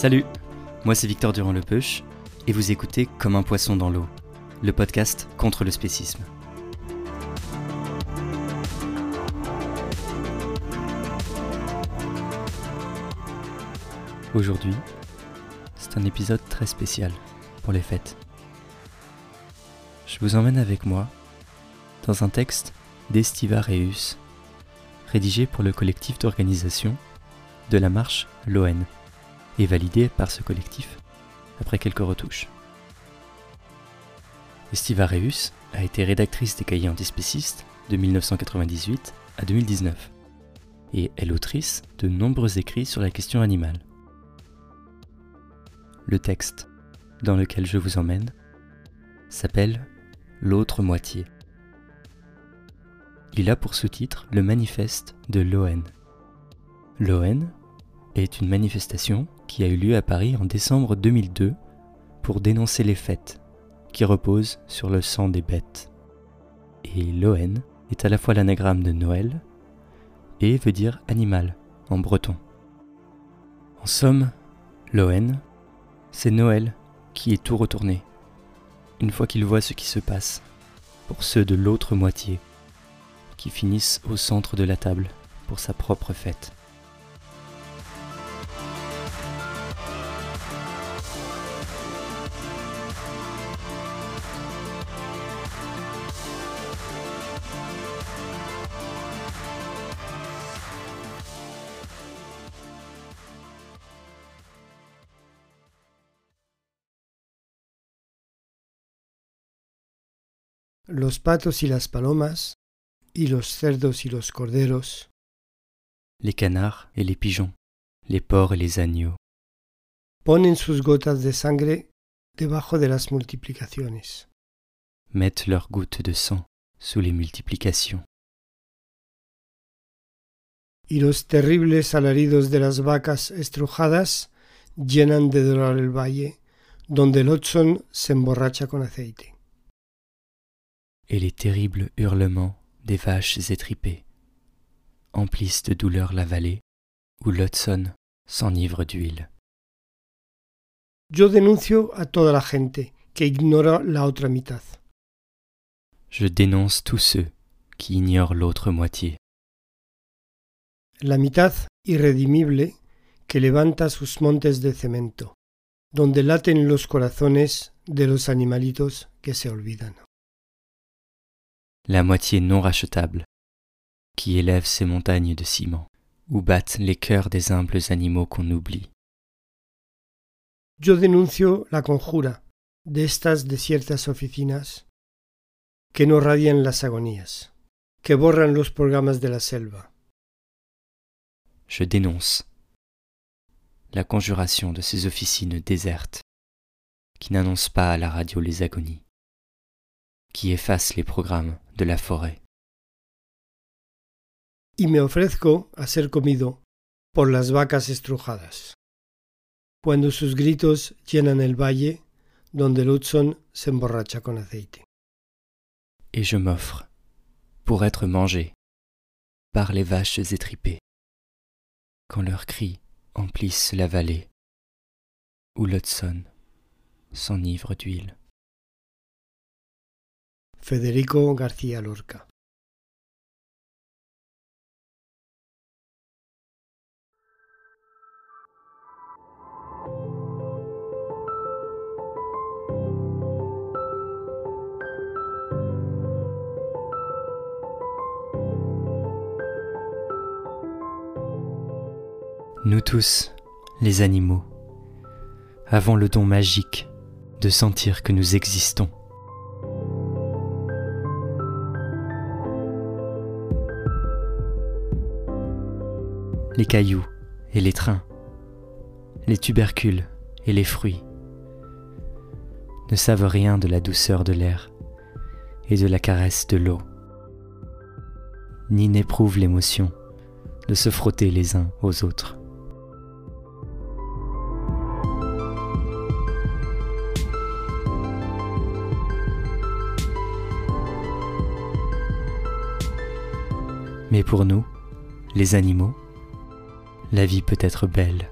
Salut, moi c'est Victor Durand-Lepeuche et vous écoutez Comme un poisson dans l'eau, le podcast contre le spécisme. Aujourd'hui, c'est un épisode très spécial pour les fêtes. Je vous emmène avec moi dans un texte d'Estiva Reus, rédigé pour le collectif d'organisation de la marche Loen et validé par ce collectif après quelques retouches. Estiva Reus a été rédactrice des cahiers antispécistes de 1998 à 2019 et est l'autrice de nombreux écrits sur la question animale. Le texte dans lequel je vous emmène s'appelle L'autre moitié. Il a pour sous-titre le manifeste de l'ON. L'ON est une manifestation qui a eu lieu à Paris en décembre 2002 pour dénoncer les fêtes qui reposent sur le sang des bêtes. Et l'ON est à la fois l'anagramme de Noël et veut dire animal en breton. En somme, l'ON, c'est Noël qui est tout retourné, une fois qu'il voit ce qui se passe, pour ceux de l'autre moitié, qui finissent au centre de la table pour sa propre fête. Los patos y las palomas, y los cerdos y los corderos, les canards et les pigeons, les porcs et les agneaux, ponen sus gotas de sangre debajo de las multiplicaciones. mettent leurs gouttes de sang sous les multiplications. y los terribles alaridos de las vacas estrujadas llenan de dolor el valle, donde el Hudson se emborracha con aceite. Et les terribles hurlements des vaches étripées emplissent de douleur la vallée où l'Hudson s'enivre d'huile. Yo denuncio a toda la gente que ignora la otra mitad. Je dénonce tous ceux qui ignorent l'autre moitié, La mitad irredimible que levanta sus montes de cemento, donde laten los corazones de los animalitos que se olvidan. La moitié non rachetable, qui élève ces montagnes de ciment, où battent les cœurs des humbles animaux qu'on oublie. Yo denuncio la conjura de estas desiertas oficinas que no radian las agonías, que borran los programas de la selva, Je dénonce la conjuration de ces officines désertes qui n'annoncent pas à la radio les agonies, qui effacent les programmes de la forêt. y me ofrezco a ser comido por las vacas estrujadas, cuando sus gritos llenan el valle donde el Hudson se emborracha con aceite. et je m'offre pour être mangé par les vaches étripées, quand leurs cris emplissent la vallée où l'Hudson s'enivre d'huile. Federico García Lorca. Nous tous, les animaux, avons le don magique de sentir que nous existons. Les cailloux et les trains, les tubercules et les fruits ne savent rien de la douceur de l'air et de la caresse de l'eau, ni n'éprouvent l'émotion de se frotter les uns aux autres. Mais pour nous, les animaux, la vie peut être belle.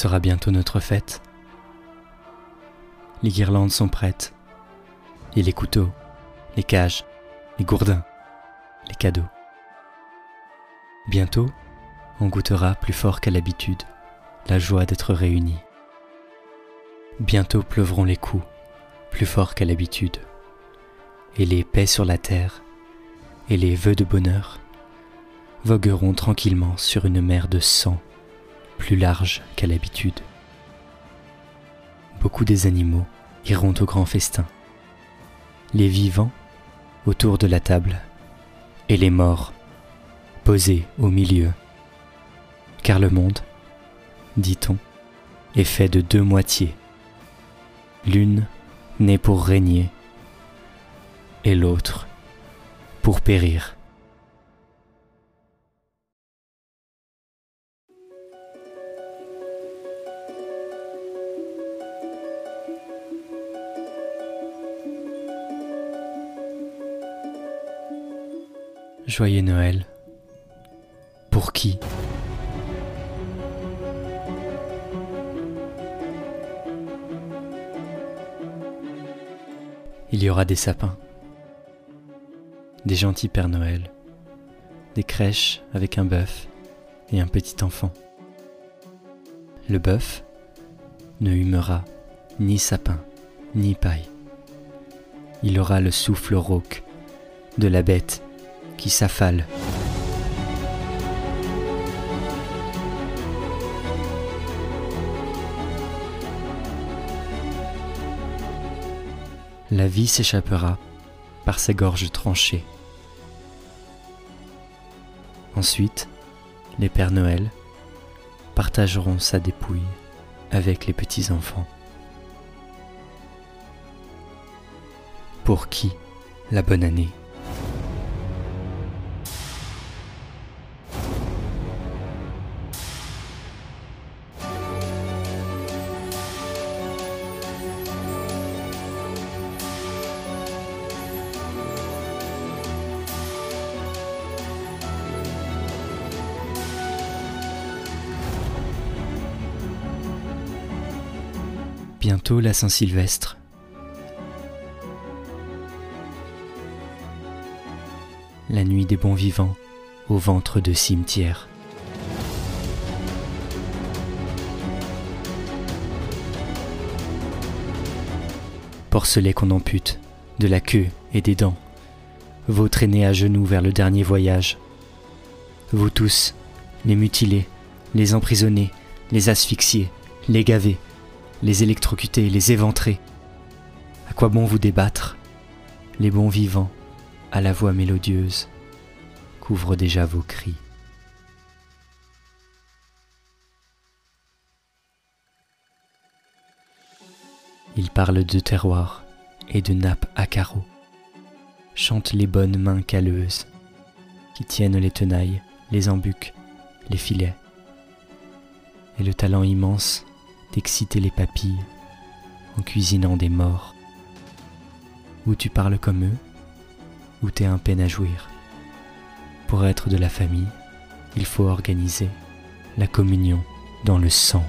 Sera bientôt notre fête. Les guirlandes sont prêtes. Et les couteaux, les cages, les gourdins, les cadeaux. Bientôt, on goûtera plus fort qu'à l'habitude la joie d'être réunis. Bientôt pleuvront les coups, plus fort qu'à l'habitude. Et les paix sur la terre et les vœux de bonheur vogueront tranquillement sur une mer de sang plus large qu'à l'habitude. Beaucoup des animaux iront au grand festin, les vivants autour de la table et les morts posés au milieu. Car le monde, dit-on, est fait de deux moitiés. L'une née pour régner et l'autre pour périr. Joyeux Noël. Pour qui? Il y aura des sapins, des gentils Pères Noël, des crèches avec un bœuf et un petit enfant. Le bœuf ne humera ni sapin ni paille. Il aura le souffle rauque de la bête qui s'affale. La vie s'échappera par ses gorges tranchées. Ensuite, les Pères Noël partageront sa dépouille avec les petits-enfants. Pour qui la bonne année Bientôt la Saint-Sylvestre. La nuit des bons vivants au ventre de cimetière. Porcelet qu'on ampute, de la queue et des dents. Vous traînez à genoux vers le dernier voyage. Vous tous, les mutilés, les emprisonnés, les asphyxiés, les gavés, les électrocuter, les éventrer. À quoi bon vous débattre? Les bons vivants, à la voix mélodieuse, couvrent déjà vos cris. Ils parlent de terroir et de nappes à carreaux, chantent les bonnes mains calleuses qui tiennent les tenailles, les embuques, les filets, et le talent immense d'exciter les papilles en cuisinant des morts. Ou tu parles comme eux, ou t'es un peine à jouir, pour être de la famille il faut organiser la communion dans le sang.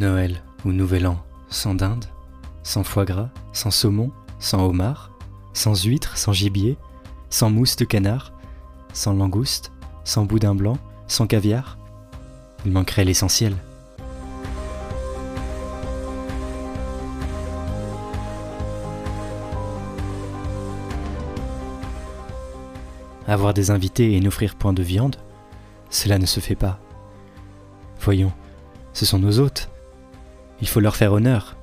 Noël ou Nouvel An sans dinde, sans foie gras, sans saumon, sans homard, sans huître, sans gibier, sans mousse de canard, sans langouste, sans boudin blanc, sans caviar. Il manquerait l'essentiel. Avoir des invités et n'offrir point de viande, cela ne se fait pas. Voyons, ce sont nos hôtes. Il faut leur faire honneur,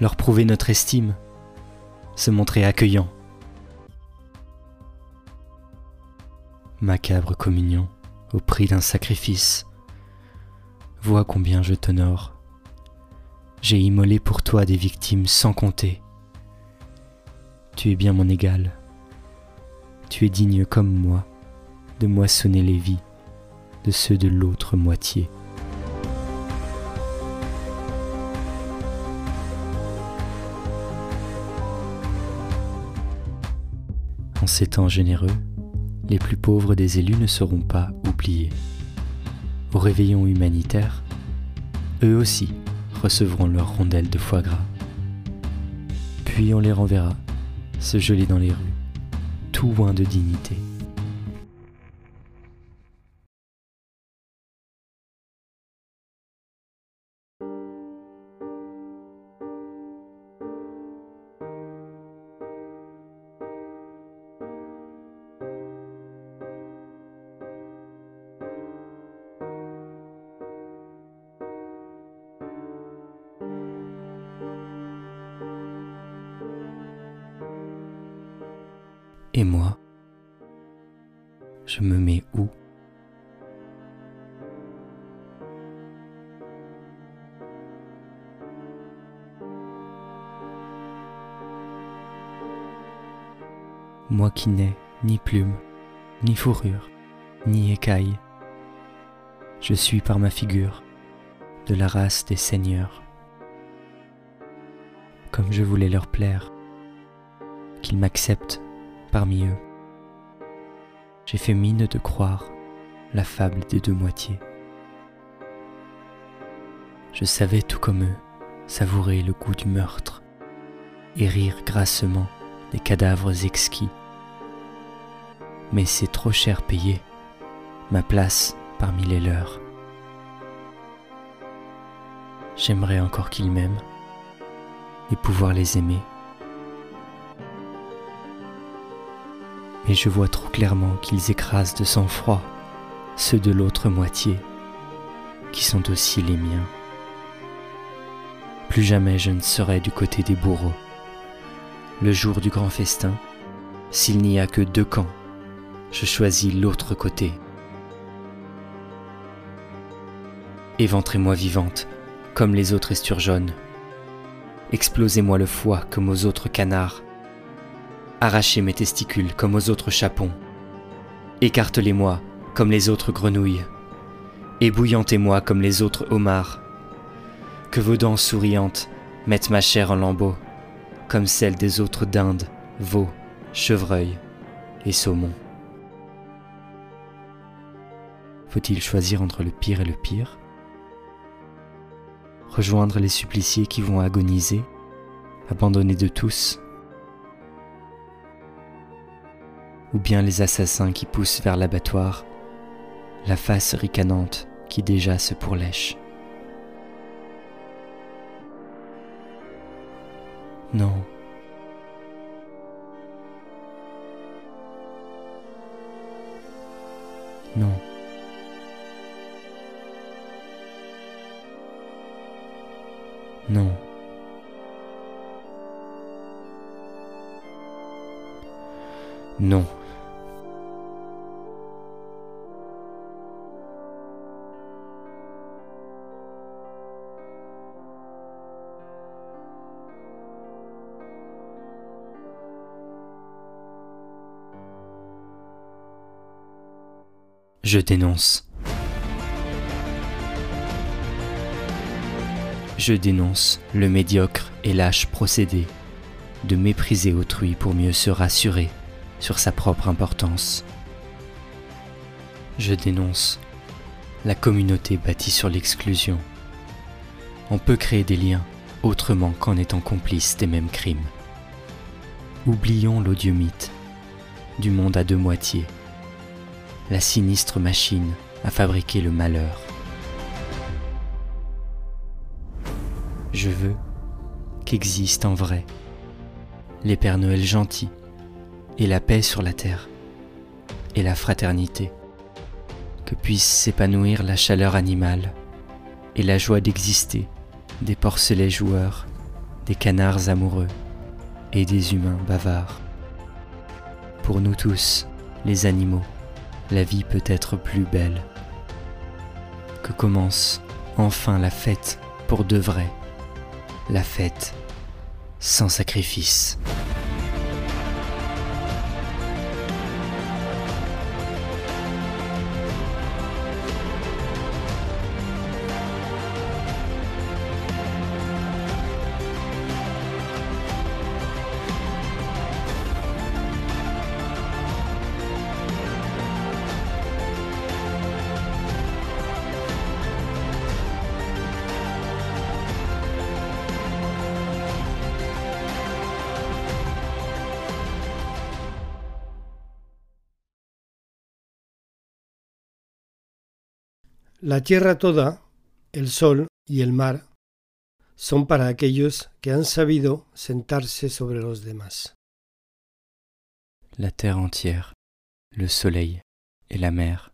leur prouver notre estime, se montrer accueillant. Macabre communion au prix d'un sacrifice. Vois combien je t'honore. J'ai immolé pour toi des victimes sans compter. Tu es bien mon égal. Tu es digne comme moi de moissonner les vies de ceux de l'autre moitié. Ces temps généreux, les plus pauvres des élus ne seront pas oubliés. Au réveillon humanitaire, eux aussi recevront leur rondelle de foie gras. Puis on les renverra, se geler dans les rues, tout loin de dignité. Je me mets où? Moi qui n'ai ni plume, ni fourrure, ni écaille, je suis par ma figure de la race des seigneurs. Comme je voulais leur plaire, qu'ils m'acceptent parmi eux. J'ai fait mine de croire la fable des deux moitiés. Je savais tout comme eux savourer le goût du meurtre et rire grassement des cadavres exquis. Mais c'est trop cher payé, ma place parmi les leurs. J'aimerais encore qu'ils m'aiment et pouvoir les aimer mais je vois trop clairement qu'ils écrasent de sang-froid ceux de l'autre moitié, qui sont aussi les miens. Plus jamais je ne serai du côté des bourreaux. Le jour du grand festin, s'il n'y a que deux camps, je choisis l'autre côté. Éventrez-moi vivante, comme les autres esturgeonnes. Explosez-moi le foie comme aux autres canards Arrachez mes testicules comme aux autres chapons. Écartelez-moi comme les autres grenouilles. Ébouillantez-moi comme les autres homards. Que vos dents souriantes mettent ma chair en lambeaux, comme celle des autres dindes, veaux, chevreuils et saumons. Faut-il choisir entre le pire et le pire? Rejoindre les suppliciés qui vont agoniser, abandonnés de tous? Ou bien les assassins qui poussent vers l'abattoir, la face ricanante qui déjà se pourlèche. Non. Non. Non. Non. Je dénonce. Je dénonce le médiocre et lâche procédé de mépriser autrui pour mieux se rassurer sur sa propre importance. Je dénonce la communauté bâtie sur l'exclusion. On peut créer des liens autrement qu'en étant complice des mêmes crimes. Oublions l'odieux mythe du monde à deux moitiés la sinistre machine à fabriquer le malheur. Je veux qu'existent en vrai les Pères Noël gentils et la paix sur la terre et la fraternité, que puisse s'épanouir la chaleur animale et la joie d'exister des porcelets joueurs, des canards amoureux et des humains bavards. Pour nous tous, les animaux, la vie peut être plus belle. Que commence enfin la fête pour de vrai, la fête sans sacrifice. La tierra toda, el sol y el mar son para aquellos que han sabido sentarse sobre los demás. La terre entière, le soleil et la mer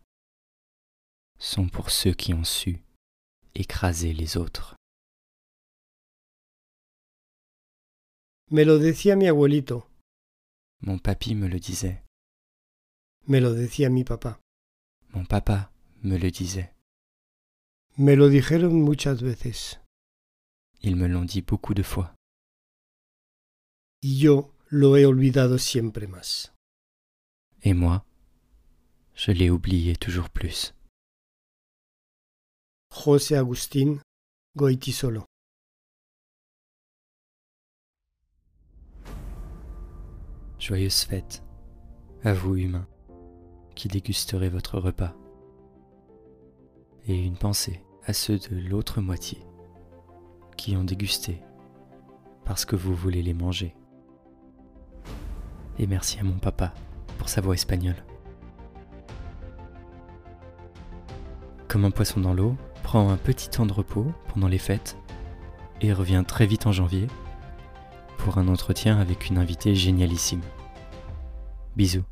sont pour ceux qui ont su écraser les autres. Me lo decía mi abuelito, Mon papy me le disait, me lo decía mi papá, mon papa me le disait, me lo dijeron muchas veces ils me l'ont dit beaucoup de fois. y yo lo he olvidado siempre más. Et moi, je l'ai oublié toujours plus. José Agustín Goitisolo. Joyeuse fête à vous humains qui dégusterez votre repas. Et une pensée à ceux de l'autre moitié qui ont dégusté parce que vous voulez les manger. Et merci à mon papa pour sa voix espagnole. Comme un poisson dans l'eau, prends un petit temps de repos pendant les fêtes et reviens très vite en janvier pour un entretien avec une invitée génialissime. Bisous.